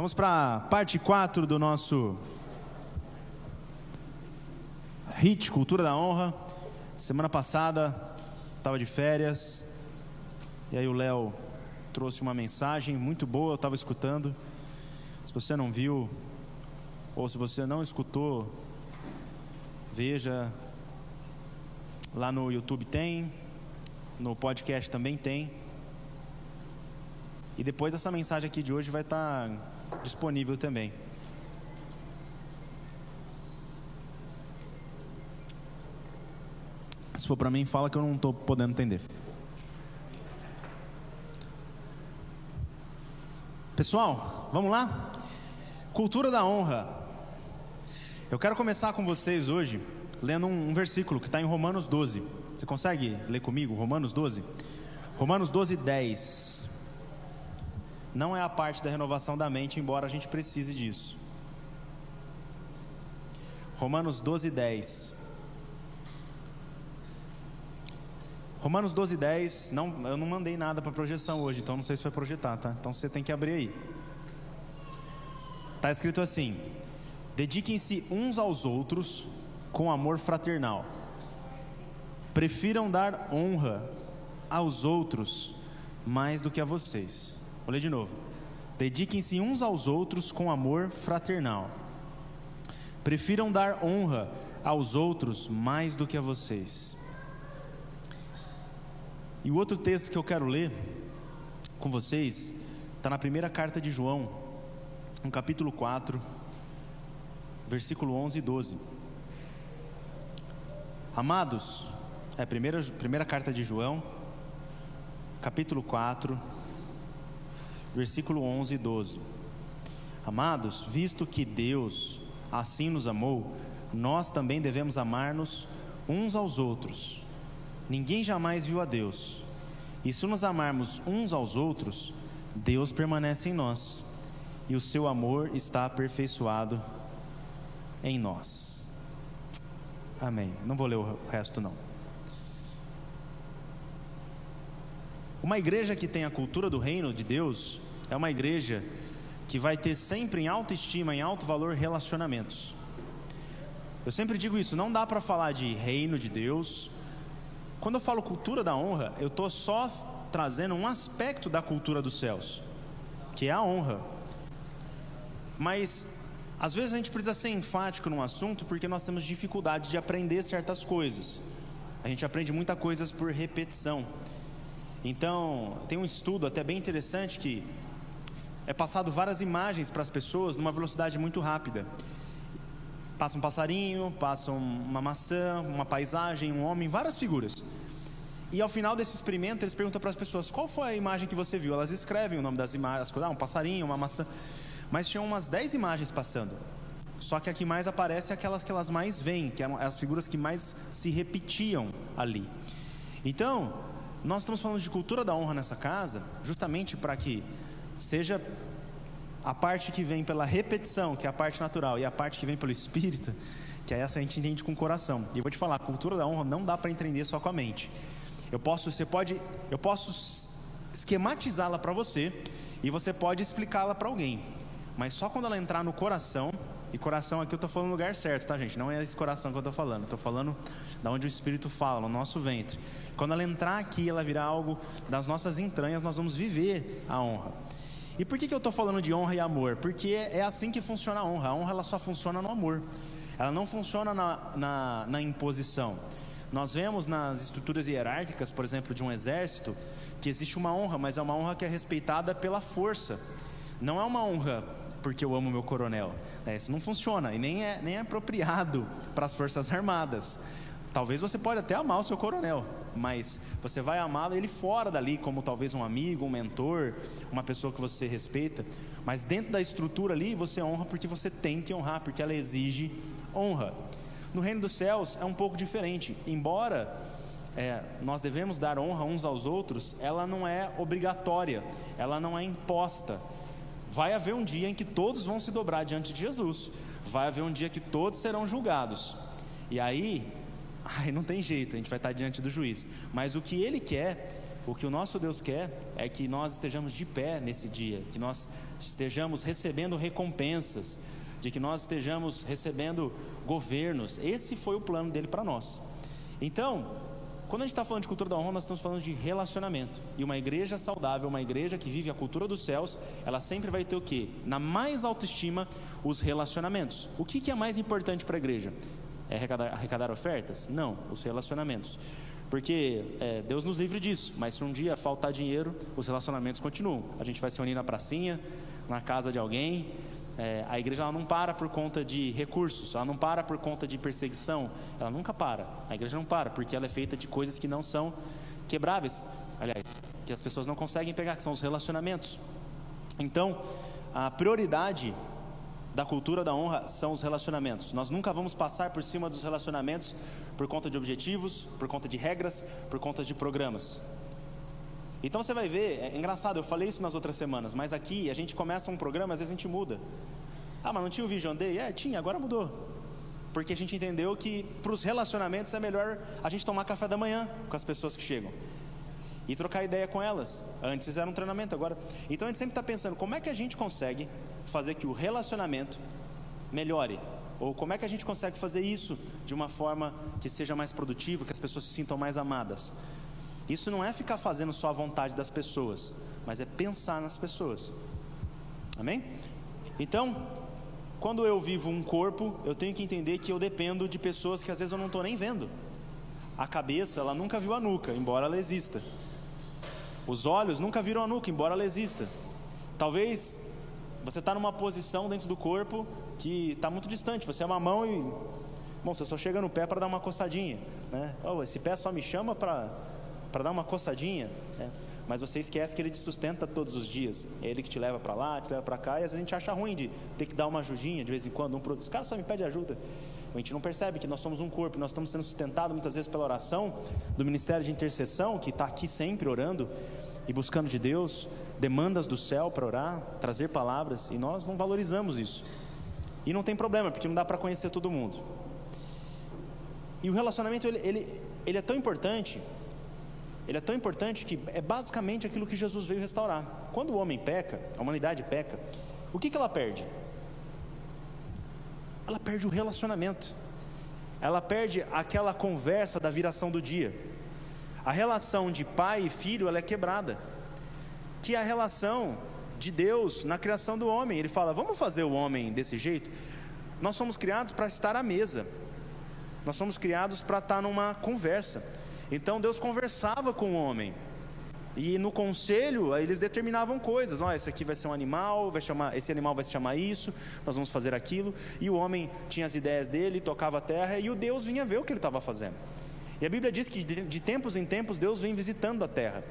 Vamos para parte 4 do nosso HIT Cultura da Honra. Semana passada estava de férias e aí o Léo trouxe uma mensagem muito boa, eu estava escutando. Se você não viu ou se você não escutou, veja lá no YouTube tem, no podcast também tem. E depois essa mensagem aqui de hoje vai estar disponível também. Se for para mim, fala que eu não estou podendo entender. Pessoal, vamos lá? Cultura da honra. Eu quero começar com vocês hoje lendo um, um versículo que está em Romanos 12. Você consegue ler comigo? Romanos 12? Romanos 12, 10. Não é a parte da renovação da mente, embora a gente precise disso. Romanos 12, 10. Romanos 12, 10. Não, eu não mandei nada para projeção hoje, então não sei se vai projetar, tá? Então você tem que abrir aí. Está escrito assim: Dediquem-se uns aos outros com amor fraternal. Prefiram dar honra aos outros mais do que a vocês. Vou ler de novo. Dediquem-se uns aos outros com amor fraternal. Prefiram dar honra aos outros mais do que a vocês. E o outro texto que eu quero ler com vocês está na primeira carta de João, no capítulo 4, versículo 11 e 12. Amados, é a primeira, primeira carta de João, capítulo 4, versículo 11 e 12. Amados, visto que Deus assim nos amou, nós também devemos amar-nos uns aos outros. Ninguém jamais viu a Deus. E se nos amarmos uns aos outros, Deus permanece em nós, e o seu amor está aperfeiçoado em nós. Amém. Não vou ler o resto não. Uma igreja que tem a cultura do reino de Deus é uma igreja que vai ter sempre em autoestima, em alto valor relacionamentos. Eu sempre digo isso, não dá para falar de reino de Deus quando eu falo cultura da honra, eu estou só trazendo um aspecto da cultura dos céus, que é a honra. Mas às vezes a gente precisa ser enfático num assunto porque nós temos dificuldade de aprender certas coisas. A gente aprende muitas coisas por repetição. Então, tem um estudo até bem interessante que é passado várias imagens para as pessoas numa velocidade muito rápida. Passa um passarinho, passa uma maçã, uma paisagem, um homem, várias figuras. E ao final desse experimento, eles perguntam para as pessoas: qual foi a imagem que você viu? Elas escrevem o nome das imagens, ah, um passarinho, uma maçã. Mas tinham umas 10 imagens passando. Só que a que mais aparece é aquelas que elas mais veem, que eram as figuras que mais se repetiam ali. Então, nós estamos falando de cultura da honra nessa casa, justamente para que seja a parte que vem pela repetição, que é a parte natural, e a parte que vem pelo espírito, que é essa a gente entende com o coração. E eu vou te falar, a cultura da honra não dá para entender só com a mente. Eu posso, você pode, eu posso esquematizá-la para você e você pode explicá-la para alguém. Mas só quando ela entrar no coração, e coração aqui eu estou falando no lugar certo, tá gente? Não é esse coração que eu estou falando. Estou falando da onde o Espírito fala, no nosso ventre. Quando ela entrar aqui, ela virar algo das nossas entranhas, nós vamos viver a honra. E por que, que eu estou falando de honra e amor? Porque é assim que funciona a honra. A honra ela só funciona no amor. Ela não funciona na, na, na imposição. Nós vemos nas estruturas hierárquicas, por exemplo, de um exército, que existe uma honra, mas é uma honra que é respeitada pela força. Não é uma honra porque eu amo meu coronel. É, isso não funciona e nem é, nem é apropriado para as forças armadas. Talvez você pode até amar o seu coronel, mas você vai amá-lo ele fora dali, como talvez um amigo, um mentor, uma pessoa que você respeita. Mas dentro da estrutura ali, você honra porque você tem que honrar, porque ela exige honra. No reino dos céus é um pouco diferente. Embora é, nós devemos dar honra uns aos outros, ela não é obrigatória, ela não é imposta. Vai haver um dia em que todos vão se dobrar diante de Jesus. Vai haver um dia que todos serão julgados. E aí Ai, não tem jeito, a gente vai estar diante do juiz. Mas o que ele quer O que o nosso Deus quer é que nós estejamos de pé nesse dia, que nós estejamos recebendo recompensas, de que nós estejamos recebendo governos. Esse foi o plano dele para nós. Então, quando a gente está falando de cultura da honra, nós estamos falando de relacionamento. E uma igreja saudável, uma igreja que vive a cultura dos céus, ela sempre vai ter o quê? Na mais autoestima, os relacionamentos. O que, que é mais importante para a igreja? É arrecadar, arrecadar ofertas? Não, os relacionamentos. Porque é, Deus nos livre disso, mas se um dia faltar dinheiro, os relacionamentos continuam. A gente vai se unir na pracinha, na casa de alguém. É, a igreja ela não para por conta de recursos, ela não para por conta de perseguição, ela nunca para. A igreja não para, porque ela é feita de coisas que não são quebráveis, aliás, que as pessoas não conseguem pegar, que são os relacionamentos. Então, a prioridade da cultura da honra são os relacionamentos. Nós nunca vamos passar por cima dos relacionamentos por conta de objetivos, por conta de regras, por conta de programas. Então você vai ver, é engraçado, eu falei isso nas outras semanas, mas aqui a gente começa um programa, às vezes a gente muda. Ah, mas não tinha o Vision Day? É, tinha, agora mudou. Porque a gente entendeu que para os relacionamentos é melhor a gente tomar café da manhã com as pessoas que chegam e trocar ideia com elas. Antes era um treinamento, agora. Então a gente sempre está pensando como é que a gente consegue fazer que o relacionamento melhore. Ou como é que a gente consegue fazer isso de uma forma que seja mais produtiva, que as pessoas se sintam mais amadas. Isso não é ficar fazendo só a vontade das pessoas, mas é pensar nas pessoas. Amém? Então, quando eu vivo um corpo, eu tenho que entender que eu dependo de pessoas que às vezes eu não estou nem vendo. A cabeça, ela nunca viu a nuca, embora ela exista. Os olhos nunca viram a nuca, embora ela exista. Talvez você está numa posição dentro do corpo que está muito distante. Você é uma mão e. Bom, você só chega no pé para dar uma coçadinha. Né? Oh, esse pé só me chama para dar uma coçadinha. Né? Mas você esquece que ele te sustenta todos os dias. É ele que te leva para lá, te leva para cá. E às vezes a gente acha ruim de ter que dar uma ajudinha de vez em quando. Um pro... Esse cara só me pede ajuda. A gente não percebe que nós somos um corpo, nós estamos sendo sustentados muitas vezes pela oração do ministério de intercessão, que está aqui sempre orando e buscando de Deus demandas do céu para orar, trazer palavras, e nós não valorizamos isso. E não tem problema, porque não dá para conhecer todo mundo. E o relacionamento ele, ele, ele é tão importante, ele é tão importante que é basicamente aquilo que Jesus veio restaurar. Quando o homem peca, a humanidade peca, o que, que ela perde? Ela perde o relacionamento. Ela perde aquela conversa da viração do dia. A relação de pai e filho ela é quebrada. Que a relação de Deus na criação do homem. Ele fala: vamos fazer o homem desse jeito? Nós somos criados para estar à mesa. Nós somos criados para estar numa conversa. Então Deus conversava com o homem. E no conselho, eles determinavam coisas. Olha, esse aqui vai ser um animal, vai chamar, esse animal vai se chamar isso, nós vamos fazer aquilo. E o homem tinha as ideias dele, tocava a terra, e o Deus vinha ver o que ele estava fazendo. E a Bíblia diz que de, tempos em tempos Deus vem visitando a terra.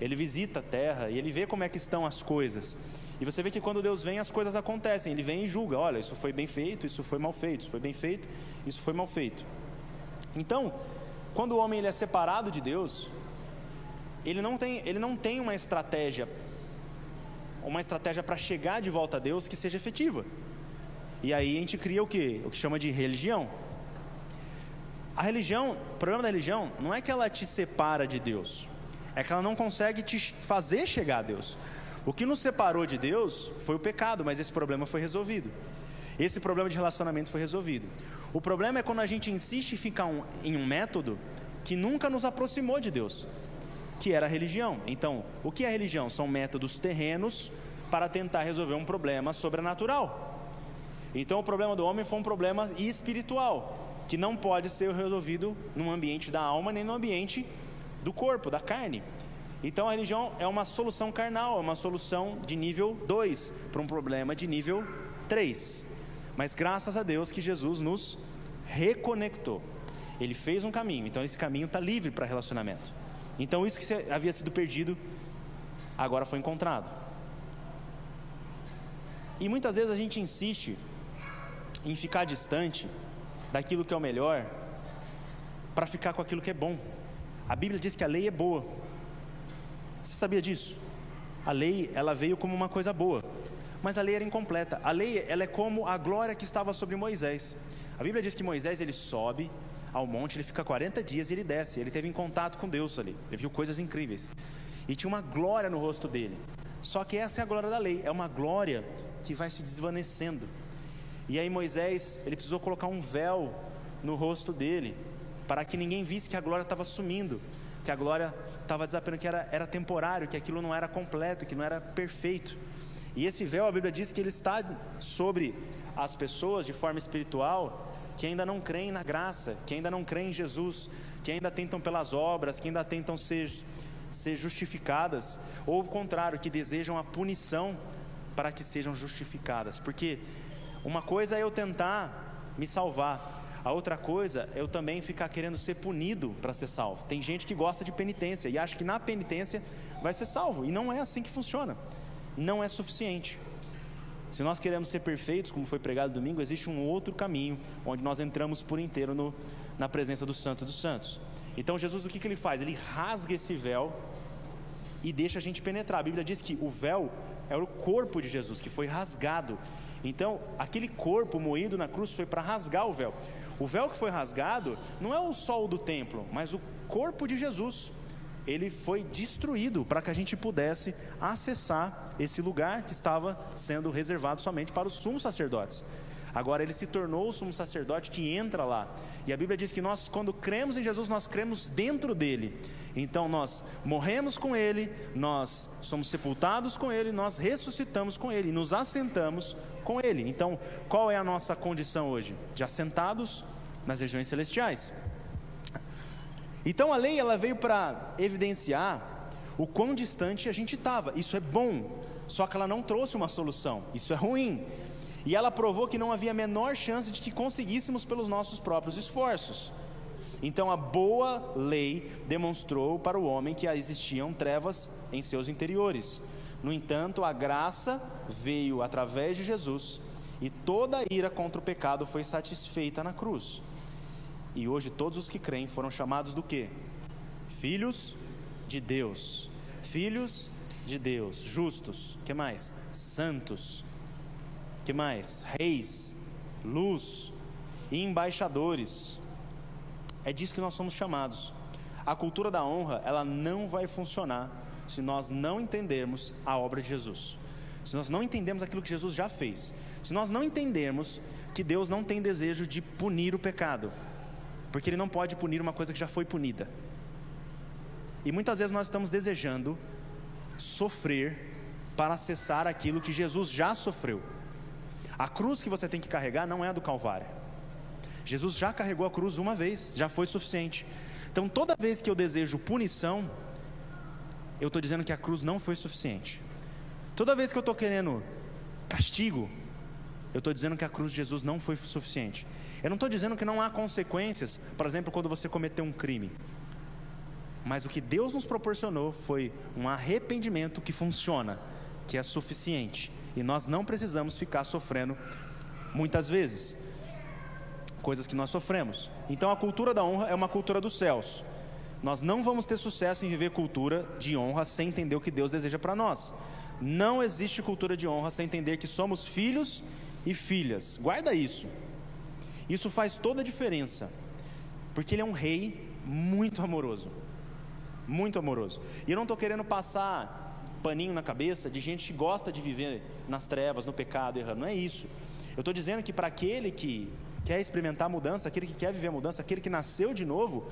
Ele visita a terra e ele vê como é que estão as coisas. E você vê que quando Deus vem, as coisas acontecem. Ele vem e julga: olha, isso foi bem feito, isso foi mal feito, isso foi bem feito, isso foi mal feito. Então, quando o homem ele é separado de Deus, ele não tem, ele não tem uma estratégia, uma estratégia para chegar de volta a Deus que seja efetiva. E aí a gente cria o que? O que chama de religião. A religião, o problema da religião não é que ela te separa de Deus, é que ela não consegue te fazer chegar a Deus. O que nos separou de Deus foi o pecado, mas esse problema foi resolvido. Esse problema de relacionamento foi resolvido. O problema é quando a gente insiste em ficar um, em um método que nunca nos aproximou de Deus, que era a religião. Então, o que é religião? São métodos terrenos para tentar resolver um problema sobrenatural. Então, o problema do homem foi um problema espiritual que não pode ser resolvido no ambiente da alma nem no ambiente do corpo, da carne. Então a religião é uma solução carnal, é uma solução de nível 2 para um problema de nível 3. Mas graças a Deus que Jesus nos reconectou. Ele fez um caminho, então esse caminho está livre para relacionamento. Então isso que havia sido perdido, agora foi encontrado. E muitas vezes a gente insiste em ficar distante daquilo que é o melhor para ficar com aquilo que é bom. A Bíblia diz que a lei é boa. Você sabia disso? A lei, ela veio como uma coisa boa, mas a lei era incompleta. A lei, ela é como a glória que estava sobre Moisés. A Bíblia diz que Moisés ele sobe ao monte, ele fica 40 dias e ele desce. Ele teve em contato com Deus ali, ele viu coisas incríveis. E tinha uma glória no rosto dele. Só que essa é a glória da lei, é uma glória que vai se desvanecendo. E aí Moisés, ele precisou colocar um véu no rosto dele, para que ninguém visse que a glória estava sumindo, que a glória estava desaparecendo, que era, era temporário, que aquilo não era completo, que não era perfeito. E esse véu, a Bíblia diz que ele está sobre as pessoas de forma espiritual que ainda não creem na graça, que ainda não creem em Jesus, que ainda tentam pelas obras, que ainda tentam ser, ser justificadas, ou o contrário, que desejam a punição para que sejam justificadas, porque uma coisa é eu tentar me salvar, a outra coisa é eu também ficar querendo ser punido para ser salvo. Tem gente que gosta de penitência e acha que na penitência vai ser salvo, e não é assim que funciona, não é suficiente. Se nós queremos ser perfeitos, como foi pregado domingo, existe um outro caminho onde nós entramos por inteiro no, na presença do Santo dos Santos. Então Jesus o que, que ele faz? Ele rasga esse véu e deixa a gente penetrar. A Bíblia diz que o véu é o corpo de Jesus que foi rasgado. Então, aquele corpo moído na cruz foi para rasgar o véu. O véu que foi rasgado não é o sol do templo, mas o corpo de Jesus. Ele foi destruído para que a gente pudesse acessar esse lugar que estava sendo reservado somente para os sumos sacerdotes. Agora ele se tornou o sumo sacerdote que entra lá. E a Bíblia diz que nós, quando cremos em Jesus, nós cremos dentro dele. Então nós morremos com ele, nós somos sepultados com ele, nós ressuscitamos com ele, nos assentamos com ele. Então, qual é a nossa condição hoje? De assentados nas regiões celestiais. Então a lei ela veio para evidenciar o quão distante a gente estava. Isso é bom, só que ela não trouxe uma solução. Isso é ruim. E ela provou que não havia a menor chance de que conseguíssemos pelos nossos próprios esforços. Então a boa lei demonstrou para o homem que existiam trevas em seus interiores. No entanto, a graça veio através de Jesus e toda a ira contra o pecado foi satisfeita na cruz. E hoje todos os que creem foram chamados do quê? Filhos de Deus. Filhos de Deus, justos. Que mais? Santos que mais? Reis, luz e embaixadores. É disso que nós somos chamados. A cultura da honra, ela não vai funcionar se nós não entendermos a obra de Jesus. Se nós não entendemos aquilo que Jesus já fez. Se nós não entendermos que Deus não tem desejo de punir o pecado. Porque ele não pode punir uma coisa que já foi punida. E muitas vezes nós estamos desejando sofrer para acessar aquilo que Jesus já sofreu. A cruz que você tem que carregar não é a do Calvário. Jesus já carregou a cruz uma vez, já foi suficiente. Então, toda vez que eu desejo punição, eu estou dizendo que a cruz não foi suficiente. Toda vez que eu estou querendo castigo, eu estou dizendo que a cruz de Jesus não foi suficiente. Eu não estou dizendo que não há consequências, por exemplo, quando você cometeu um crime. Mas o que Deus nos proporcionou foi um arrependimento que funciona, que é suficiente. E nós não precisamos ficar sofrendo muitas vezes coisas que nós sofremos. Então a cultura da honra é uma cultura dos céus. Nós não vamos ter sucesso em viver cultura de honra sem entender o que Deus deseja para nós. Não existe cultura de honra sem entender que somos filhos e filhas. Guarda isso. Isso faz toda a diferença. Porque ele é um rei muito amoroso. Muito amoroso. E eu não estou querendo passar paninho na cabeça de gente que gosta de viver nas trevas, no pecado, errando. Não é isso. Eu estou dizendo que para aquele que quer experimentar mudança, aquele que quer viver mudança, aquele que nasceu de novo,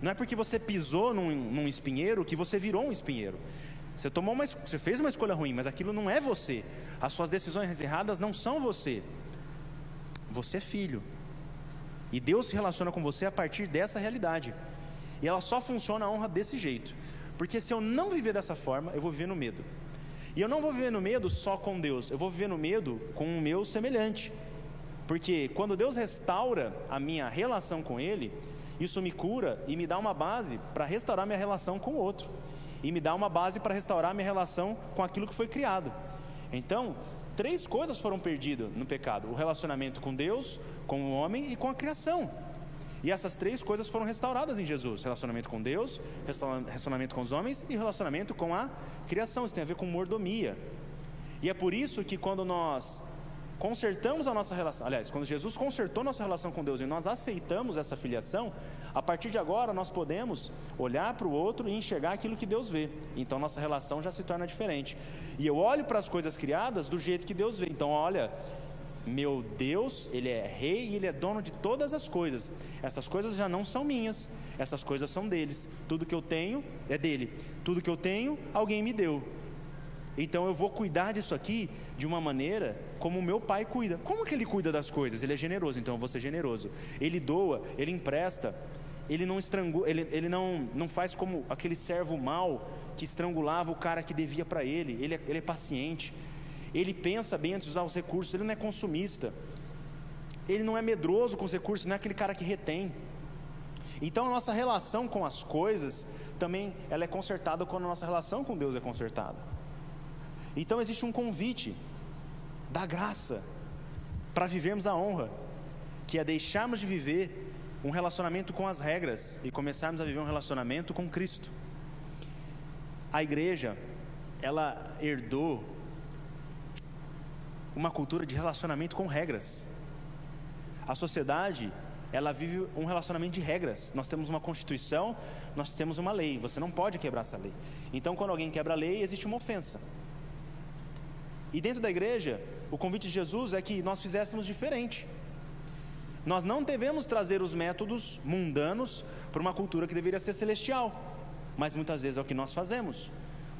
não é porque você pisou num, num espinheiro que você virou um espinheiro. Você tomou uma, você fez uma escolha ruim, mas aquilo não é você. As suas decisões erradas não são você. Você é filho. E Deus se relaciona com você a partir dessa realidade. E ela só funciona a honra desse jeito. Porque se eu não viver dessa forma, eu vou viver no medo. E eu não vou viver no medo só com Deus, eu vou viver no medo com o meu semelhante. Porque quando Deus restaura a minha relação com Ele, isso me cura e me dá uma base para restaurar minha relação com o outro. E me dá uma base para restaurar minha relação com aquilo que foi criado. Então, três coisas foram perdidas no pecado: o relacionamento com Deus, com o homem e com a criação. E essas três coisas foram restauradas em Jesus: relacionamento com Deus, relacionamento com os homens e relacionamento com a criação. Isso tem a ver com mordomia. E é por isso que quando nós consertamos a nossa relação, aliás, quando Jesus consertou nossa relação com Deus e nós aceitamos essa filiação, a partir de agora nós podemos olhar para o outro e enxergar aquilo que Deus vê. Então nossa relação já se torna diferente. E eu olho para as coisas criadas do jeito que Deus vê. Então, olha, meu Deus, Ele é rei e Ele é dono de todas as coisas. Essas coisas já não são minhas, essas coisas são deles. Tudo que eu tenho é dele. Tudo que eu tenho, alguém me deu. Então eu vou cuidar disso aqui de uma maneira como o meu pai cuida. Como que ele cuida das coisas? Ele é generoso, então eu vou ser generoso. Ele doa, ele empresta, ele não estrangula, ele, ele não, não faz como aquele servo mau que estrangulava o cara que devia para ele. Ele é, ele é paciente. Ele pensa bem antes de usar os recursos, ele não é consumista. Ele não é medroso com os recursos, não é aquele cara que retém. Então a nossa relação com as coisas também ela é consertada quando a nossa relação com Deus é consertada. Então existe um convite da graça para vivermos a honra, que é deixarmos de viver um relacionamento com as regras e começarmos a viver um relacionamento com Cristo. A igreja, ela herdou uma cultura de relacionamento com regras. A sociedade, ela vive um relacionamento de regras. Nós temos uma constituição, nós temos uma lei. Você não pode quebrar essa lei. Então, quando alguém quebra a lei, existe uma ofensa. E dentro da igreja, o convite de Jesus é que nós fizéssemos diferente. Nós não devemos trazer os métodos mundanos para uma cultura que deveria ser celestial, mas muitas vezes é o que nós fazemos.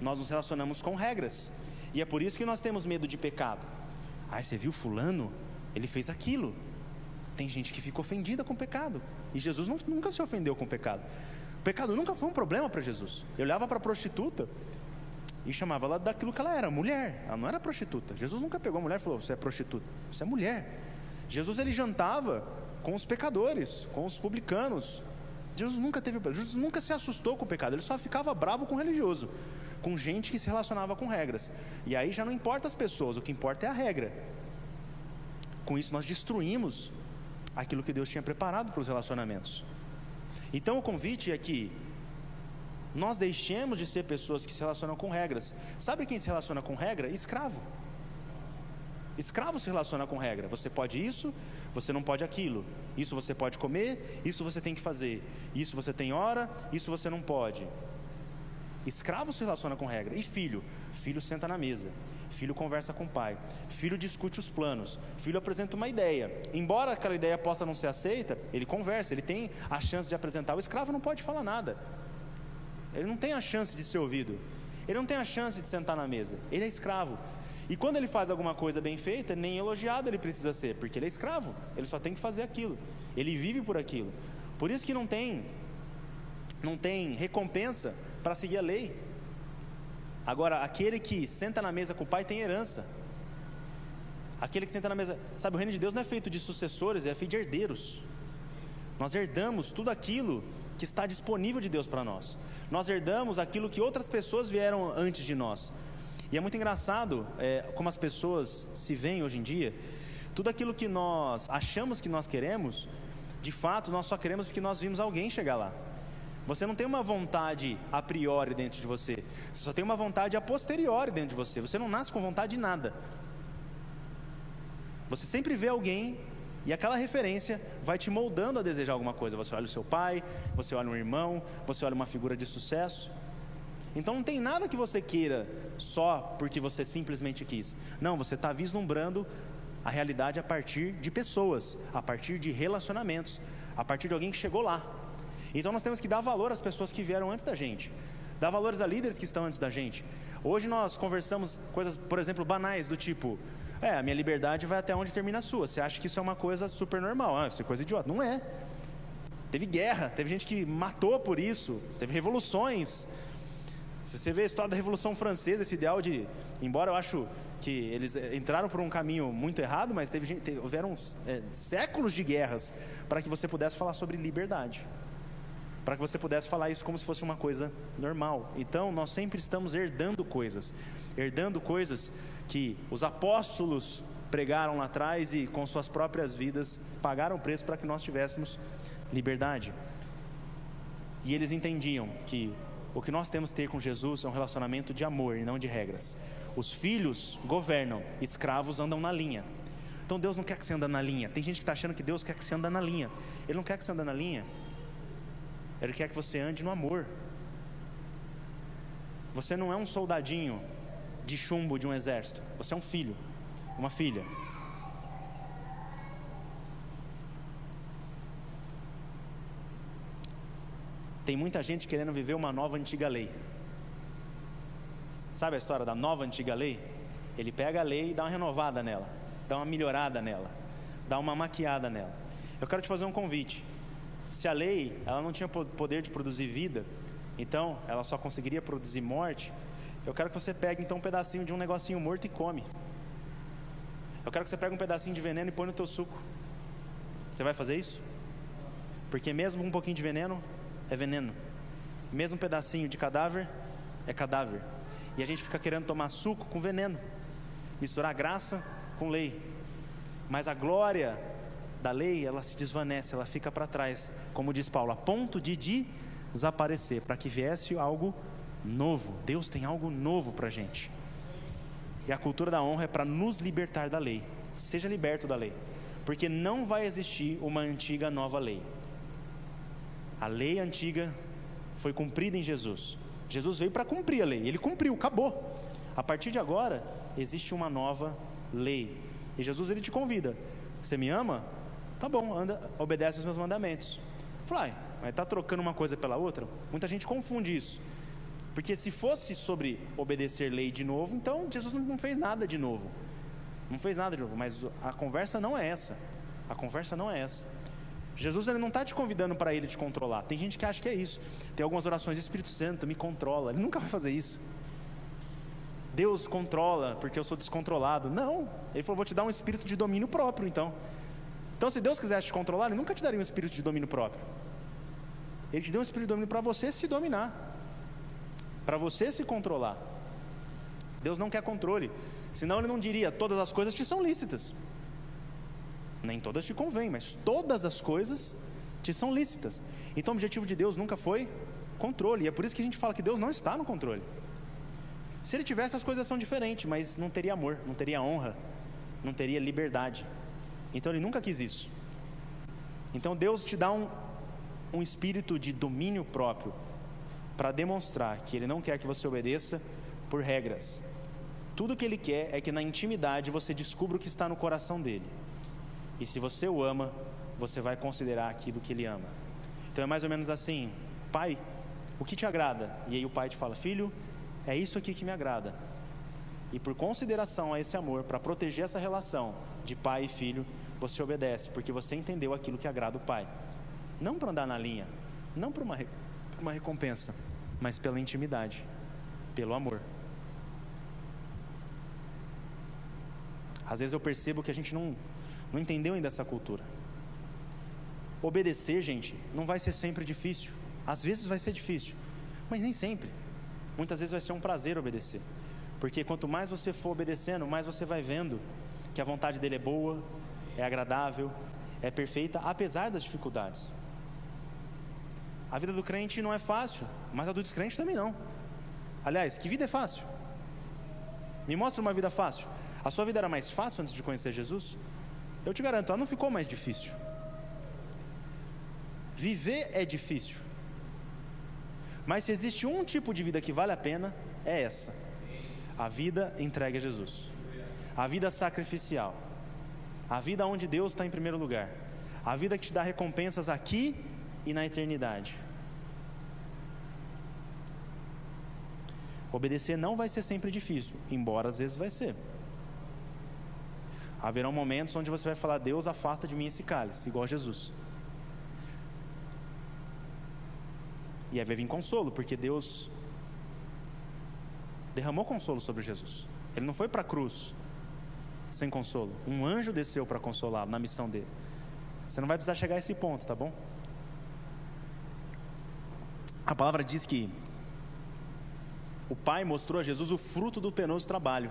Nós nos relacionamos com regras, e é por isso que nós temos medo de pecado. Ah, você viu Fulano? Ele fez aquilo. Tem gente que fica ofendida com o pecado, e Jesus não, nunca se ofendeu com o pecado. O pecado nunca foi um problema para Jesus. Eu olhava para a prostituta, e chamava ela daquilo que ela era, mulher. Ela não era prostituta. Jesus nunca pegou a mulher e falou: Você é prostituta, você é mulher. Jesus ele jantava com os pecadores, com os publicanos. Jesus nunca teve, Jesus nunca se assustou com o pecado, ele só ficava bravo com o religioso, com gente que se relacionava com regras. E aí já não importa as pessoas, o que importa é a regra. Com isso nós destruímos aquilo que Deus tinha preparado para os relacionamentos. Então o convite é que nós deixemos de ser pessoas que se relacionam com regras. Sabe quem se relaciona com regra? Escravo. Escravo se relaciona com regra. Você pode isso, você não pode aquilo. Isso você pode comer, isso você tem que fazer. Isso você tem hora, isso você não pode. Escravo se relaciona com regra. E filho? Filho senta na mesa. Filho conversa com o pai. Filho discute os planos. Filho apresenta uma ideia. Embora aquela ideia possa não ser aceita, ele conversa, ele tem a chance de apresentar. O escravo não pode falar nada. Ele não tem a chance de ser ouvido. Ele não tem a chance de sentar na mesa. Ele é escravo. E quando ele faz alguma coisa bem feita, nem elogiado ele precisa ser, porque ele é escravo. Ele só tem que fazer aquilo. Ele vive por aquilo. Por isso que não tem não tem recompensa para seguir a lei. Agora, aquele que senta na mesa com o pai tem herança. Aquele que senta na mesa, sabe, o reino de Deus não é feito de sucessores, é feito de herdeiros. Nós herdamos tudo aquilo que está disponível de Deus para nós. Nós herdamos aquilo que outras pessoas vieram antes de nós. E é muito engraçado é, como as pessoas se veem hoje em dia. Tudo aquilo que nós achamos que nós queremos, de fato, nós só queremos porque nós vimos alguém chegar lá. Você não tem uma vontade a priori dentro de você, você só tem uma vontade a posteriori dentro de você. Você não nasce com vontade de nada. Você sempre vê alguém e aquela referência vai te moldando a desejar alguma coisa. Você olha o seu pai, você olha um irmão, você olha uma figura de sucesso. Então não tem nada que você queira só porque você simplesmente quis. Não, você está vislumbrando a realidade a partir de pessoas, a partir de relacionamentos, a partir de alguém que chegou lá. Então nós temos que dar valor às pessoas que vieram antes da gente, dar valores a líderes que estão antes da gente. Hoje nós conversamos coisas, por exemplo, banais do tipo: é, a minha liberdade vai até onde termina a sua. Você acha que isso é uma coisa super normal? Ah, isso é coisa idiota. Não é. Teve guerra, teve gente que matou por isso, teve revoluções. Se você vê a história da Revolução Francesa, esse ideal de. Embora eu acho que eles eh, entraram por um caminho muito errado, mas teve, teve houveram é, séculos de guerras para que você pudesse falar sobre liberdade. Para que você pudesse falar isso como se fosse uma coisa normal. Então, nós sempre estamos herdando coisas herdando coisas que os apóstolos pregaram lá atrás e com suas próprias vidas pagaram o preço para que nós tivéssemos liberdade. E eles entendiam que o que nós temos que ter com Jesus é um relacionamento de amor e não de regras. Os filhos governam, escravos andam na linha. Então Deus não quer que você ande na linha. Tem gente que está achando que Deus quer que você ande na linha. Ele não quer que você ande na linha. Ele quer que você ande no amor. Você não é um soldadinho de chumbo de um exército. Você é um filho, uma filha. Tem muita gente querendo viver uma nova antiga lei. Sabe a história da nova antiga lei? Ele pega a lei e dá uma renovada nela, dá uma melhorada nela, dá uma maquiada nela. Eu quero te fazer um convite. Se a lei ela não tinha poder de produzir vida, então ela só conseguiria produzir morte. Eu quero que você pegue então um pedacinho de um negocinho morto e come. Eu quero que você pegue um pedacinho de veneno e põe no teu suco. Você vai fazer isso? Porque mesmo um pouquinho de veneno é veneno. Mesmo um pedacinho de cadáver é cadáver. E a gente fica querendo tomar suco com veneno, misturar graça com lei. Mas a glória da lei, ela se desvanece, ela fica para trás, como diz Paulo, a ponto de desaparecer, para que viesse algo novo. Deus tem algo novo para a gente. E a cultura da honra é para nos libertar da lei. Seja liberto da lei, porque não vai existir uma antiga nova lei. A lei antiga foi cumprida em Jesus. Jesus veio para cumprir a lei, ele cumpriu, acabou. A partir de agora, existe uma nova lei. E Jesus ele te convida. Você me ama? Tá bom, anda, obedece os meus mandamentos. Fala, mas está trocando uma coisa pela outra? Muita gente confunde isso. Porque se fosse sobre obedecer lei de novo, então Jesus não fez nada de novo. Não fez nada de novo, mas a conversa não é essa. A conversa não é essa. Jesus ele não está te convidando para ele te controlar. Tem gente que acha que é isso. Tem algumas orações, Espírito Santo, me controla. Ele nunca vai fazer isso. Deus controla porque eu sou descontrolado. Não. Ele falou, vou te dar um espírito de domínio próprio, então. Então, se Deus quisesse te controlar, Ele nunca te daria um espírito de domínio próprio. Ele te deu um espírito de domínio para você se dominar, para você se controlar. Deus não quer controle, senão Ele não diria: todas as coisas te são lícitas. Nem todas te convêm, mas todas as coisas te são lícitas. Então o objetivo de Deus nunca foi controle. E é por isso que a gente fala que Deus não está no controle. Se ele tivesse, as coisas são diferentes, mas não teria amor, não teria honra, não teria liberdade. Então ele nunca quis isso. Então Deus te dá um, um espírito de domínio próprio para demonstrar que ele não quer que você obedeça por regras. Tudo que ele quer é que na intimidade você descubra o que está no coração dele. E se você o ama, você vai considerar aquilo que ele ama. Então é mais ou menos assim: Pai, o que te agrada? E aí o pai te fala: Filho, é isso aqui que me agrada. E por consideração a esse amor, para proteger essa relação de pai e filho, você obedece, porque você entendeu aquilo que agrada o pai. Não para andar na linha, não para uma, uma recompensa, mas pela intimidade, pelo amor. Às vezes eu percebo que a gente não, não entendeu ainda essa cultura. Obedecer, gente, não vai ser sempre difícil. Às vezes vai ser difícil, mas nem sempre. Muitas vezes vai ser um prazer obedecer. Porque quanto mais você for obedecendo, mais você vai vendo que a vontade dele é boa, é agradável, é perfeita, apesar das dificuldades. A vida do crente não é fácil, mas a do descrente também não. Aliás, que vida é fácil? Me mostra uma vida fácil. A sua vida era mais fácil antes de conhecer Jesus? Eu te garanto, ela não ficou mais difícil. Viver é difícil. Mas se existe um tipo de vida que vale a pena, é essa: a vida entregue a Jesus, a vida sacrificial, a vida onde Deus está em primeiro lugar, a vida que te dá recompensas aqui e na eternidade. Obedecer não vai ser sempre difícil, embora às vezes vai ser. Haverão momentos onde você vai falar: Deus, afasta de mim esse cálice, igual Jesus. E aí vai vir consolo, porque Deus derramou consolo sobre Jesus. Ele não foi para a cruz sem consolo. Um anjo desceu para consolá-lo na missão dele. Você não vai precisar chegar a esse ponto, tá bom? A palavra diz que o Pai mostrou a Jesus o fruto do penoso trabalho.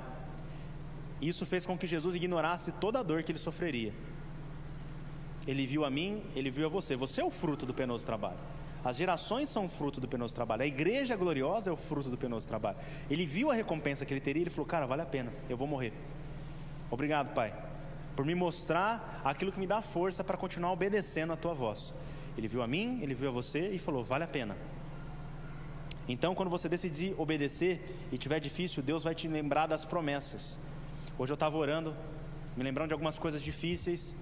Isso fez com que Jesus ignorasse toda a dor que ele sofreria. Ele viu a mim, ele viu a você. Você é o fruto do penoso trabalho. As gerações são fruto do penoso trabalho. A igreja gloriosa é o fruto do penoso trabalho. Ele viu a recompensa que ele teria e ele falou: Cara, vale a pena, eu vou morrer. Obrigado, Pai. por me mostrar aquilo que me dá força para continuar obedecendo a tua voz. Ele viu a mim, ele viu a você e falou: vale a pena. Então, quando você decidir obedecer e tiver difícil, Deus vai te lembrar das promessas. Hoje eu estava orando, me lembrando de algumas coisas difíceis,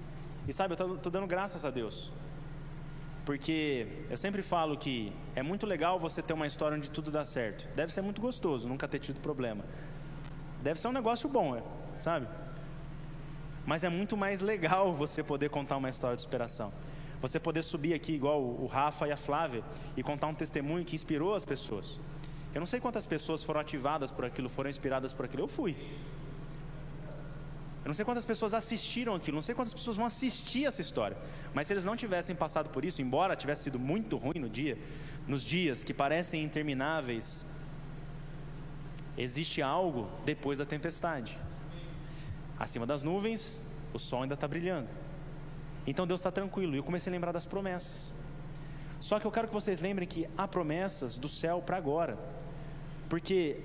e sabe, eu estou dando graças a Deus, porque eu sempre falo que é muito legal você ter uma história onde tudo dá certo. Deve ser muito gostoso, nunca ter tido problema. Deve ser um negócio bom, é, sabe? Mas é muito mais legal você poder contar uma história de superação. Você poder subir aqui, igual o Rafa e a Flávia, e contar um testemunho que inspirou as pessoas. Eu não sei quantas pessoas foram ativadas por aquilo, foram inspiradas por aquilo. Eu fui. Eu não sei quantas pessoas assistiram aquilo, não sei quantas pessoas vão assistir essa história. Mas se eles não tivessem passado por isso, embora tivesse sido muito ruim no dia, nos dias que parecem intermináveis, existe algo depois da tempestade. Acima das nuvens, o sol ainda está brilhando. Então Deus está tranquilo. E eu comecei a lembrar das promessas. Só que eu quero que vocês lembrem que há promessas do céu para agora. Porque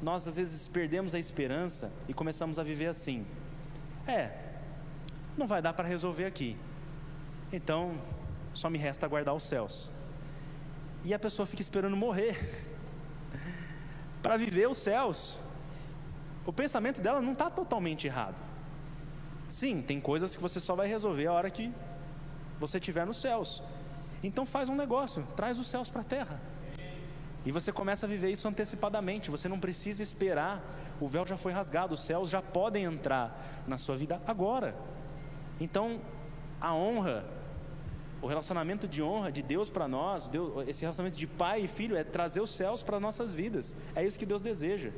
nós às vezes perdemos a esperança e começamos a viver assim. É, não vai dar para resolver aqui. Então, só me resta aguardar os céus. E a pessoa fica esperando morrer para viver os céus. O pensamento dela não está totalmente errado. Sim, tem coisas que você só vai resolver a hora que você estiver nos céus. Então faz um negócio, traz os céus para a terra. E você começa a viver isso antecipadamente. Você não precisa esperar. O véu já foi rasgado, os céus já podem entrar na sua vida agora. Então, a honra, o relacionamento de honra de Deus para nós, Deus, esse relacionamento de pai e filho é trazer os céus para nossas vidas. É isso que Deus deseja.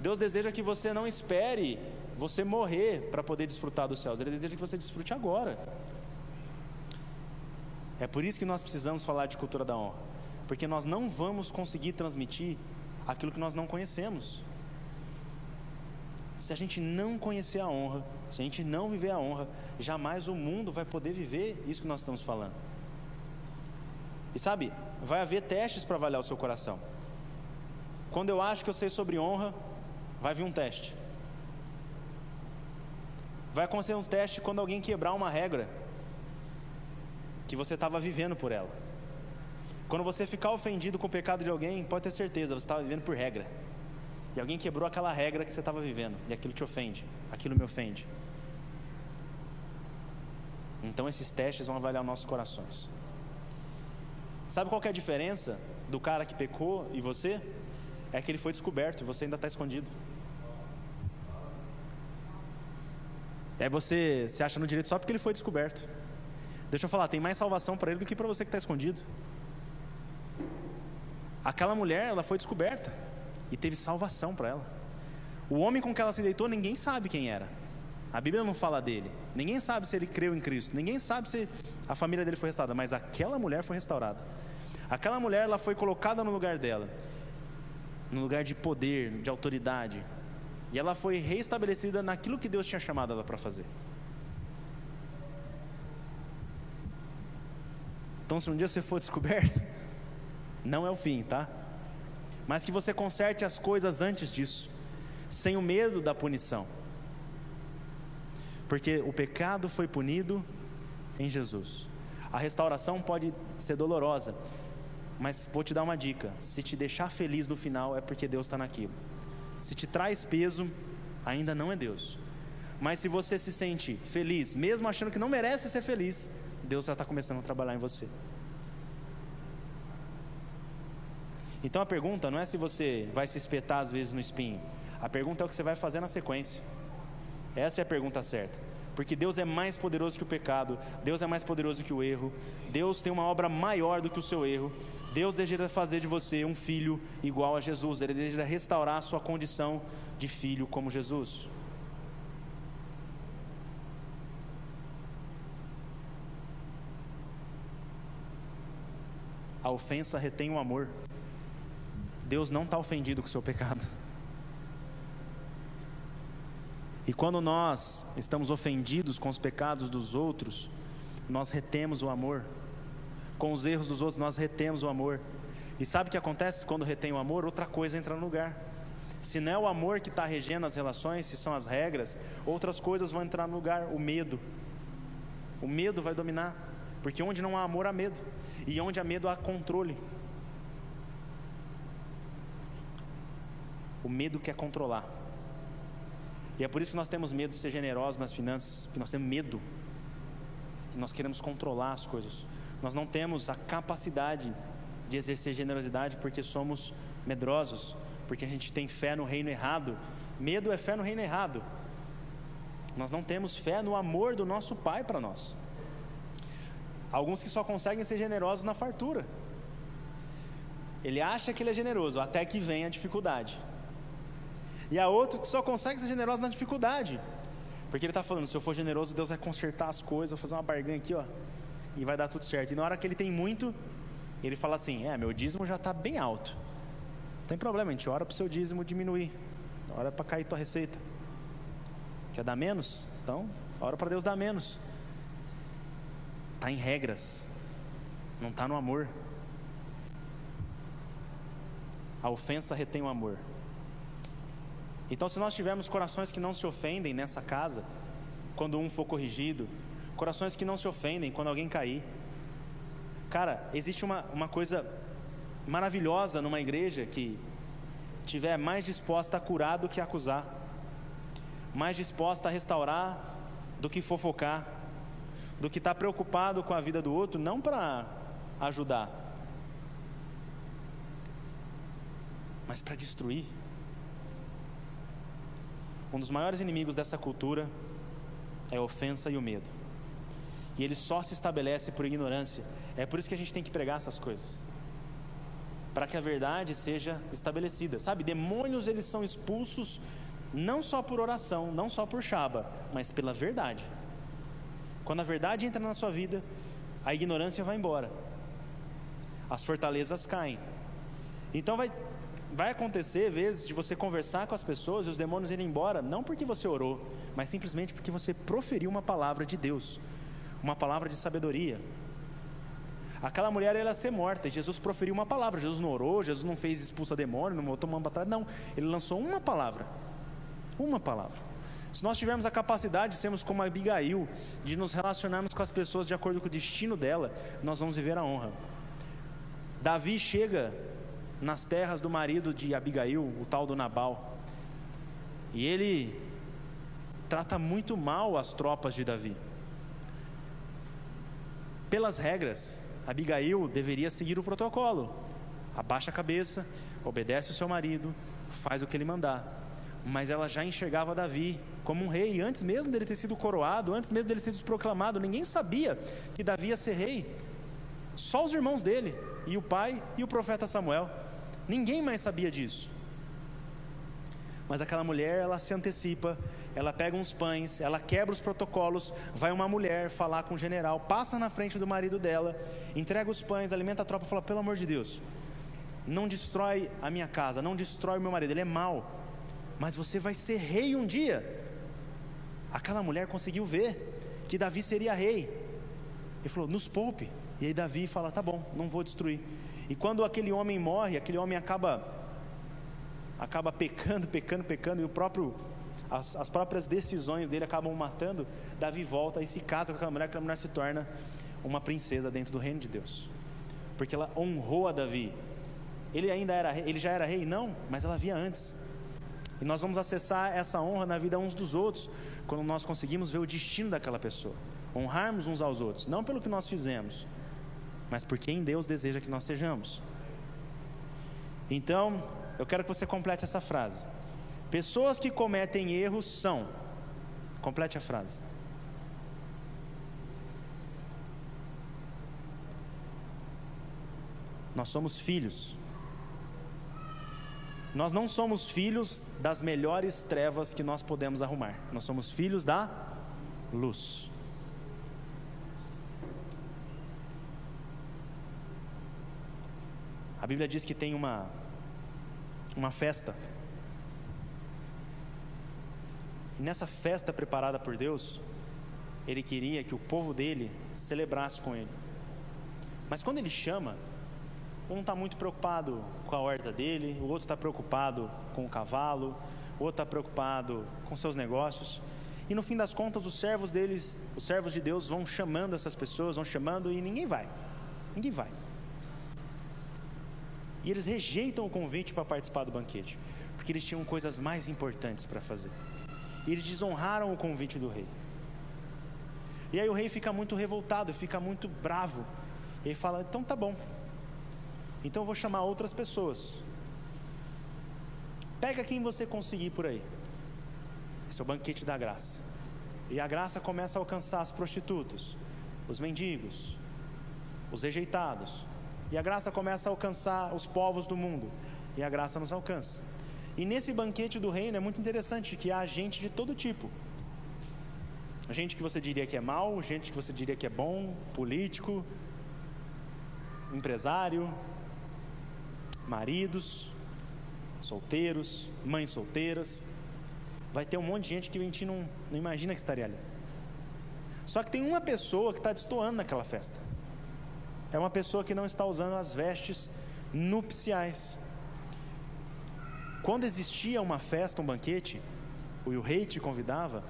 Deus deseja que você não espere você morrer para poder desfrutar dos céus. Ele deseja que você desfrute agora. É por isso que nós precisamos falar de cultura da honra, porque nós não vamos conseguir transmitir aquilo que nós não conhecemos. Se a gente não conhecer a honra, se a gente não viver a honra, jamais o mundo vai poder viver isso que nós estamos falando. E sabe, vai haver testes para avaliar o seu coração. Quando eu acho que eu sei sobre honra, vai vir um teste. Vai acontecer um teste quando alguém quebrar uma regra que você estava vivendo por ela. Quando você ficar ofendido com o pecado de alguém, pode ter certeza, você estava vivendo por regra. E alguém quebrou aquela regra que você estava vivendo, e aquilo te ofende, aquilo me ofende. Então esses testes vão avaliar nossos corações. Sabe qual é a diferença do cara que pecou e você? É que ele foi descoberto e você ainda está escondido. É você se acha no direito só porque ele foi descoberto. Deixa eu falar, tem mais salvação para ele do que para você que está escondido. Aquela mulher, ela foi descoberta e teve salvação para ela. O homem com que ela se deitou, ninguém sabe quem era. A Bíblia não fala dele. Ninguém sabe se ele creu em Cristo. Ninguém sabe se a família dele foi restaurada. Mas aquela mulher foi restaurada. Aquela mulher, ela foi colocada no lugar dela, no lugar de poder, de autoridade, e ela foi reestabelecida naquilo que Deus tinha chamado ela para fazer. Então, se um dia você for descoberto, não é o fim, tá? Mas que você conserte as coisas antes disso, sem o medo da punição. Porque o pecado foi punido em Jesus. A restauração pode ser dolorosa, mas vou te dar uma dica: se te deixar feliz no final, é porque Deus está naquilo. Se te traz peso, ainda não é Deus. Mas se você se sente feliz, mesmo achando que não merece ser feliz, Deus já está começando a trabalhar em você. Então a pergunta não é se você vai se espetar às vezes no espinho. A pergunta é o que você vai fazer na sequência. Essa é a pergunta certa. Porque Deus é mais poderoso que o pecado, Deus é mais poderoso que o erro, Deus tem uma obra maior do que o seu erro, Deus deseja fazer de você um filho igual a Jesus, Ele deseja restaurar a sua condição de filho como Jesus. A ofensa retém o amor. Deus não está ofendido com o seu pecado. E quando nós estamos ofendidos com os pecados dos outros, nós retemos o amor com os erros dos outros, nós retemos o amor. E sabe o que acontece quando retém o amor? Outra coisa entra no lugar. Se não é o amor que está regendo as relações, se são as regras, outras coisas vão entrar no lugar. O medo. O medo vai dominar. Porque onde não há amor, há medo. E onde há medo, há controle. O medo quer controlar. E é por isso que nós temos medo de ser generosos nas finanças, que nós temos medo. Que nós queremos controlar as coisas. Nós não temos a capacidade de exercer generosidade porque somos medrosos, porque a gente tem fé no reino errado. Medo é fé no reino errado. Nós não temos fé no amor do nosso Pai para nós. Alguns que só conseguem ser generosos na fartura. Ele acha que ele é generoso até que vem a dificuldade. E há outro que só consegue ser generoso na dificuldade. Porque ele está falando: se eu for generoso, Deus vai consertar as coisas, vou fazer uma barganha aqui, ó, e vai dar tudo certo. E na hora que ele tem muito, ele fala assim: é, meu dízimo já está bem alto. Não tem problema, a gente ora para o seu dízimo diminuir, ora para cair tua receita. Quer dar menos? Então, ora para Deus dar menos. Está em regras, não está no amor. A ofensa retém o amor. Então, se nós tivermos corações que não se ofendem nessa casa, quando um for corrigido, corações que não se ofendem quando alguém cair. Cara, existe uma, uma coisa maravilhosa numa igreja que tiver mais disposta a curar do que a acusar, mais disposta a restaurar do que fofocar, do que estar tá preocupado com a vida do outro, não para ajudar, mas para destruir. Um dos maiores inimigos dessa cultura é a ofensa e o medo. E ele só se estabelece por ignorância. É por isso que a gente tem que pregar essas coisas. Para que a verdade seja estabelecida. Sabe, demônios eles são expulsos não só por oração, não só por chaba, mas pela verdade. Quando a verdade entra na sua vida, a ignorância vai embora. As fortalezas caem. Então vai vai acontecer vezes de você conversar com as pessoas e os demônios irem embora, não porque você orou, mas simplesmente porque você proferiu uma palavra de Deus, uma palavra de sabedoria. Aquela mulher ela ia ser morta, e Jesus proferiu uma palavra. Jesus não orou, Jesus não fez expulsa demônio, não botou mão para trás, não. Ele lançou uma palavra. Uma palavra. Se nós tivermos a capacidade de sermos como Abigail, de nos relacionarmos com as pessoas de acordo com o destino dela, nós vamos viver a honra. Davi chega nas terras do marido de Abigail, o tal do Nabal. E ele trata muito mal as tropas de Davi. Pelas regras, Abigail deveria seguir o protocolo. Abaixa a cabeça, obedece o seu marido, faz o que ele mandar. Mas ela já enxergava Davi como um rei, antes mesmo dele ter sido coroado, antes mesmo dele sido proclamado. Ninguém sabia que Davi ia ser rei. Só os irmãos dele, e o pai e o profeta Samuel. Ninguém mais sabia disso. Mas aquela mulher, ela se antecipa, ela pega uns pães, ela quebra os protocolos, vai uma mulher falar com o general, passa na frente do marido dela, entrega os pães, alimenta a tropa e fala: pelo amor de Deus, não destrói a minha casa, não destrói o meu marido, ele é mau, mas você vai ser rei um dia. Aquela mulher conseguiu ver que Davi seria rei. Ele falou: nos poupe. E aí Davi fala: tá bom, não vou destruir. E quando aquele homem morre, aquele homem acaba acaba pecando, pecando, pecando e o próprio as, as próprias decisões dele acabam matando. Davi volta e se casa com aquela mulher, aquela mulher se torna uma princesa dentro do reino de Deus, porque ela honrou a Davi. Ele ainda era ele já era rei, não, mas ela via antes. E nós vamos acessar essa honra na vida uns dos outros quando nós conseguimos ver o destino daquela pessoa, honrarmos uns aos outros, não pelo que nós fizemos, mas por quem Deus deseja que nós sejamos. Então, eu quero que você complete essa frase. Pessoas que cometem erros são. Complete a frase. Nós somos filhos. Nós não somos filhos das melhores trevas que nós podemos arrumar. Nós somos filhos da luz. A Bíblia diz que tem uma, uma festa. E nessa festa preparada por Deus, ele queria que o povo dele celebrasse com ele. Mas quando ele chama, Um está muito preocupado com a horta dele, o outro está preocupado com o cavalo, o outro está preocupado com seus negócios. E no fim das contas, os servos deles, os servos de Deus, vão chamando essas pessoas, vão chamando e ninguém vai. Ninguém vai. E eles rejeitam o convite para participar do banquete, porque eles tinham coisas mais importantes para fazer. E eles desonraram o convite do rei. E aí o rei fica muito revoltado, fica muito bravo. E ele fala: então tá bom. Então eu vou chamar outras pessoas. Pega quem você conseguir por aí. Esse é o banquete da graça. E a graça começa a alcançar as prostitutas, os mendigos, os rejeitados. E a graça começa a alcançar os povos do mundo. E a graça nos alcança. E nesse banquete do reino é muito interessante que há gente de todo tipo. Gente que você diria que é mal, gente que você diria que é bom, político, empresário, maridos, solteiros, mães solteiras. Vai ter um monte de gente que a gente não, não imagina que estaria ali. Só que tem uma pessoa que está destoando naquela festa. É uma pessoa que não está usando as vestes nupciais. Quando existia uma festa, um banquete, o rei te convidava,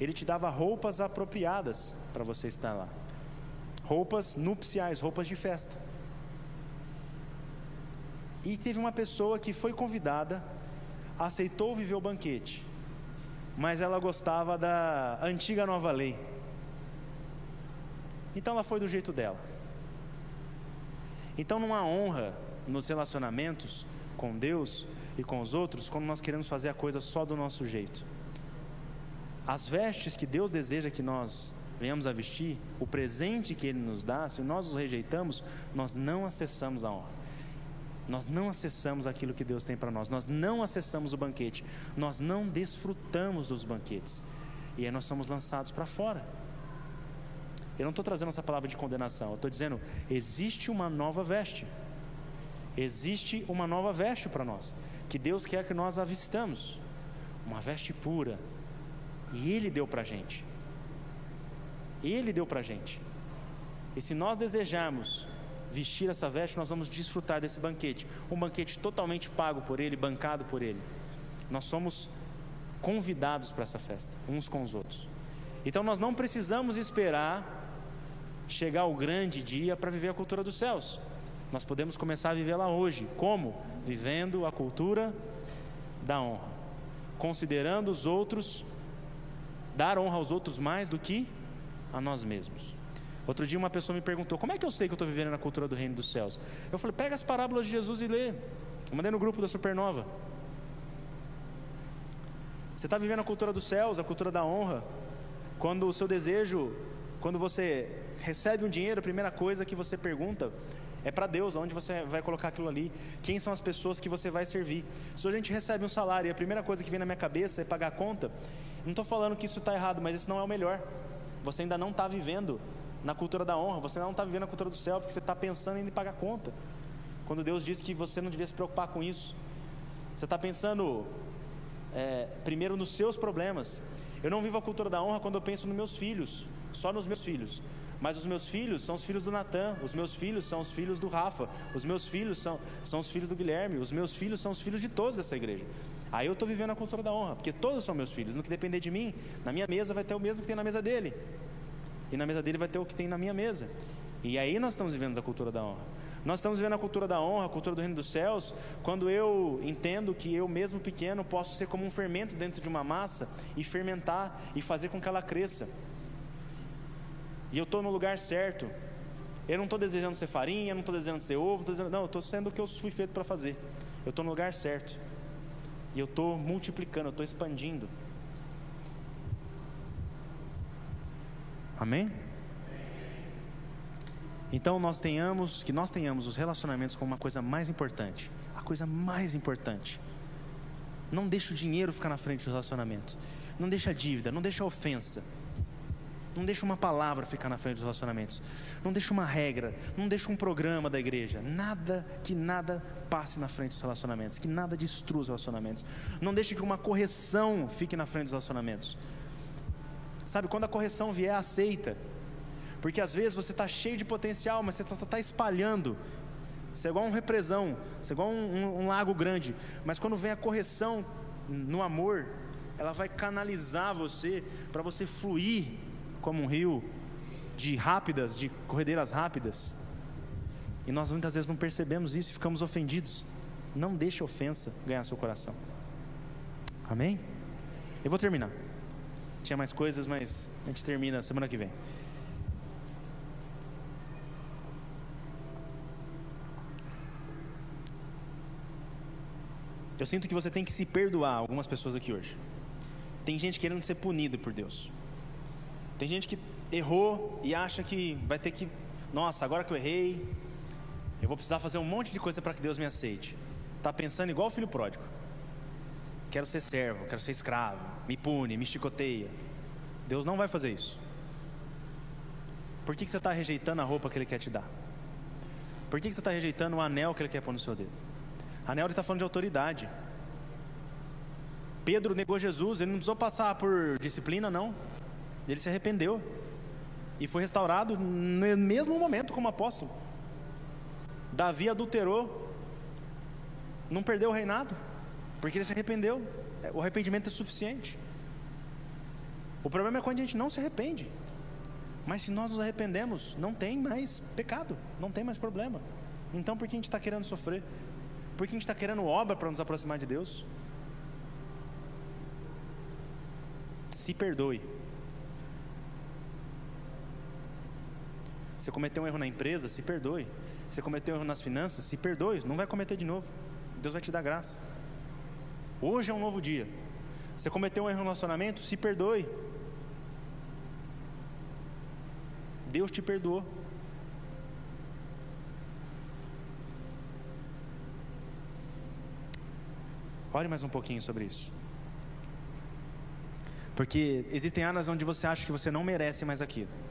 ele te dava roupas apropriadas para você estar lá. Roupas nupciais, roupas de festa. E teve uma pessoa que foi convidada, aceitou viver o banquete, mas ela gostava da antiga nova lei. Então ela foi do jeito dela. Então não há honra nos relacionamentos com Deus e com os outros quando nós queremos fazer a coisa só do nosso jeito. As vestes que Deus deseja que nós venhamos a vestir, o presente que Ele nos dá, se nós os rejeitamos, nós não acessamos a honra. Nós não acessamos aquilo que Deus tem para nós, nós não acessamos o banquete, nós não desfrutamos dos banquetes, e aí nós somos lançados para fora. Eu não estou trazendo essa palavra de condenação, eu estou dizendo: existe uma nova veste, existe uma nova veste para nós, que Deus quer que nós avistamos, uma veste pura, e Ele deu para a gente. Ele deu para a gente. E se nós desejarmos vestir essa veste, nós vamos desfrutar desse banquete. Um banquete totalmente pago por Ele, bancado por Ele. Nós somos convidados para essa festa, uns com os outros. Então nós não precisamos esperar chegar o grande dia para viver a cultura dos céus. Nós podemos começar a vivê-la hoje. Como? Vivendo a cultura da honra. Considerando os outros, dar honra aos outros mais do que a nós mesmos. Outro dia uma pessoa me perguntou: como é que eu sei que eu estou vivendo na cultura do reino dos céus? Eu falei: pega as parábolas de Jesus e lê. Eu mandei no grupo da Supernova. Você está vivendo a cultura dos céus, a cultura da honra. Quando o seu desejo, quando você recebe um dinheiro, a primeira coisa que você pergunta é para Deus, onde você vai colocar aquilo ali, quem são as pessoas que você vai servir. Se a gente recebe um salário e a primeira coisa que vem na minha cabeça é pagar a conta, não estou falando que isso está errado, mas isso não é o melhor. Você ainda não está vivendo na cultura da honra, você não está vivendo na cultura do céu, porque você está pensando em pagar conta. Quando Deus disse que você não devia se preocupar com isso, você está pensando é, primeiro nos seus problemas. Eu não vivo a cultura da honra quando eu penso nos meus filhos, só nos meus filhos. Mas os meus filhos são os filhos do Natan, os meus filhos são os filhos do Rafa, os meus filhos são, são os filhos do Guilherme, os meus filhos são os filhos de todos dessa igreja. Aí eu estou vivendo a cultura da honra, porque todos são meus filhos. No que depender de mim, na minha mesa vai ter o mesmo que tem na mesa dele e na mesa dele vai ter o que tem na minha mesa. E aí nós estamos vivendo a cultura da honra. Nós estamos vivendo a cultura da honra, a cultura do reino dos céus, quando eu entendo que eu mesmo pequeno posso ser como um fermento dentro de uma massa e fermentar e fazer com que ela cresça. E eu estou no lugar certo. Eu não estou desejando ser farinha, não estou desejando ser ovo, desejando... não, eu estou sendo o que eu fui feito para fazer. Eu estou no lugar certo. E eu estou multiplicando, eu estou expandindo. Amém? Então nós tenhamos, que nós tenhamos os relacionamentos como uma coisa mais importante, a coisa mais importante. Não deixa o dinheiro ficar na frente do relacionamento. Não deixa a dívida, não deixa a ofensa. Não deixa uma palavra ficar na frente dos relacionamentos. Não deixa uma regra, não deixa um programa da igreja. Nada que nada passe na frente dos relacionamentos, que nada destrua os relacionamentos. Não deixe que uma correção fique na frente dos relacionamentos. Sabe, quando a correção vier, aceita. Porque às vezes você está cheio de potencial, mas você só está espalhando Você é igual um represão, você é igual um, um, um lago grande. Mas quando vem a correção no amor, ela vai canalizar você para você fluir como um rio de rápidas, de corredeiras rápidas. E nós muitas vezes não percebemos isso e ficamos ofendidos. Não deixe ofensa ganhar seu coração. Amém? Eu vou terminar. Tinha mais coisas, mas a gente termina semana que vem. Eu sinto que você tem que se perdoar algumas pessoas aqui hoje. Tem gente querendo ser punido por Deus. Tem gente que errou e acha que vai ter que, nossa, agora que eu errei, eu vou precisar fazer um monte de coisa para que Deus me aceite. Tá pensando igual o filho pródigo. Quero ser servo, quero ser escravo, me pune, me chicoteia. Deus não vai fazer isso. Por que, que você está rejeitando a roupa que Ele quer te dar? Por que, que você está rejeitando o anel que Ele quer pôr no seu dedo? Anel ele está falando de autoridade. Pedro negou Jesus, ele não precisou passar por disciplina, não. Ele se arrependeu e foi restaurado no mesmo momento como apóstolo. Davi adulterou, não perdeu o reinado, porque ele se arrependeu. O arrependimento é suficiente. O problema é quando a gente não se arrepende. Mas se nós nos arrependemos, não tem mais pecado, não tem mais problema. Então por que a gente está querendo sofrer? Porque a gente está querendo obra para nos aproximar de Deus. Se perdoe. Você cometeu um erro na empresa, se perdoe. Você cometeu um erro nas finanças, se perdoe. Não vai cometer de novo. Deus vai te dar graça. Hoje é um novo dia. Você cometeu um erro no relacionamento, se perdoe. Deus te perdoou. Ore mais um pouquinho sobre isso. Porque existem áreas onde você acha que você não merece mais aquilo.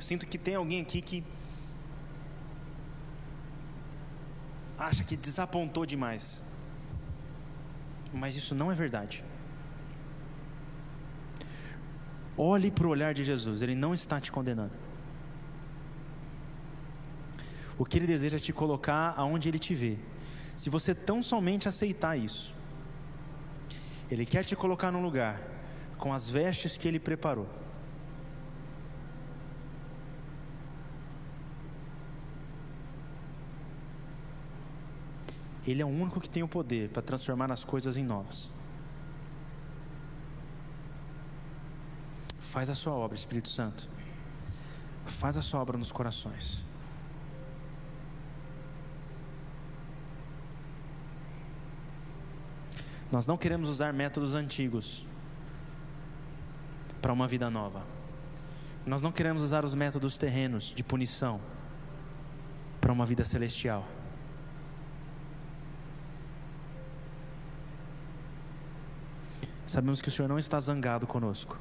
Sinto que tem alguém aqui que acha que desapontou demais. Mas isso não é verdade. Olhe para o olhar de Jesus, Ele não está te condenando. O que Ele deseja é te colocar aonde Ele te vê se você tão somente aceitar isso, Ele quer te colocar num lugar com as vestes que Ele preparou. Ele é o único que tem o poder para transformar as coisas em novas. Faz a sua obra, Espírito Santo. Faz a sua obra nos corações. Nós não queremos usar métodos antigos para uma vida nova. Nós não queremos usar os métodos terrenos de punição para uma vida celestial. Sabemos que o Senhor não está zangado conosco.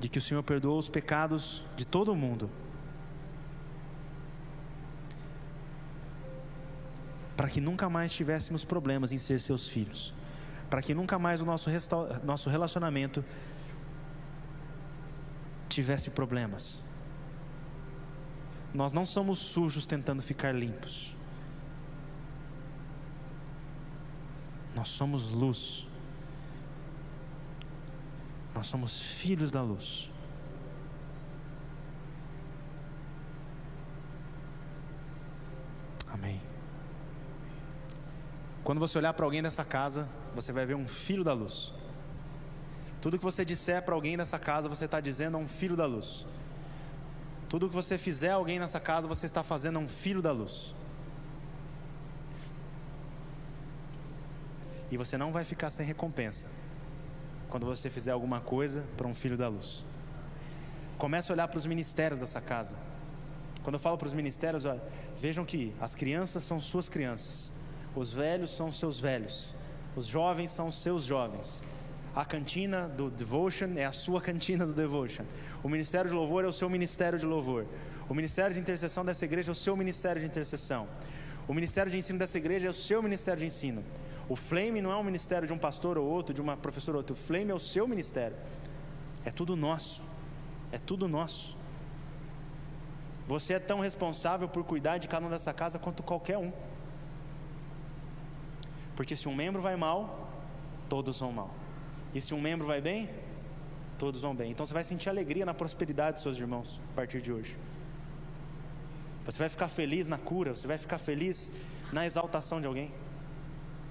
De que o Senhor perdoou os pecados de todo o mundo para que nunca mais tivéssemos problemas em ser seus filhos, para que nunca mais o nosso, nosso relacionamento tivesse problemas. Nós não somos sujos tentando ficar limpos. Nós somos luz. Nós somos filhos da luz. Amém. Quando você olhar para alguém nessa casa, você vai ver um filho da luz. Tudo que você disser para alguém nessa casa, você está dizendo a um filho da luz. Tudo que você fizer alguém nessa casa, você está fazendo um filho da luz. E você não vai ficar sem recompensa quando você fizer alguma coisa para um filho da luz. Comece a olhar para os ministérios dessa casa. Quando eu falo para os ministérios, vejam que as crianças são suas crianças. Os velhos são seus velhos. Os jovens são seus jovens. A cantina do Devotion é a sua cantina do Devotion. O ministério de louvor é o seu ministério de louvor. O ministério de intercessão dessa igreja é o seu ministério de intercessão. O ministério de ensino dessa igreja é o seu ministério de ensino. O Flame não é um ministério de um pastor ou outro, de uma professora ou outra. O Flame é o seu ministério. É tudo nosso. É tudo nosso. Você é tão responsável por cuidar de cada um dessa casa quanto qualquer um. Porque se um membro vai mal, todos vão mal. E se um membro vai bem, todos vão bem. Então você vai sentir alegria na prosperidade dos seus irmãos a partir de hoje. Você vai ficar feliz na cura, você vai ficar feliz na exaltação de alguém.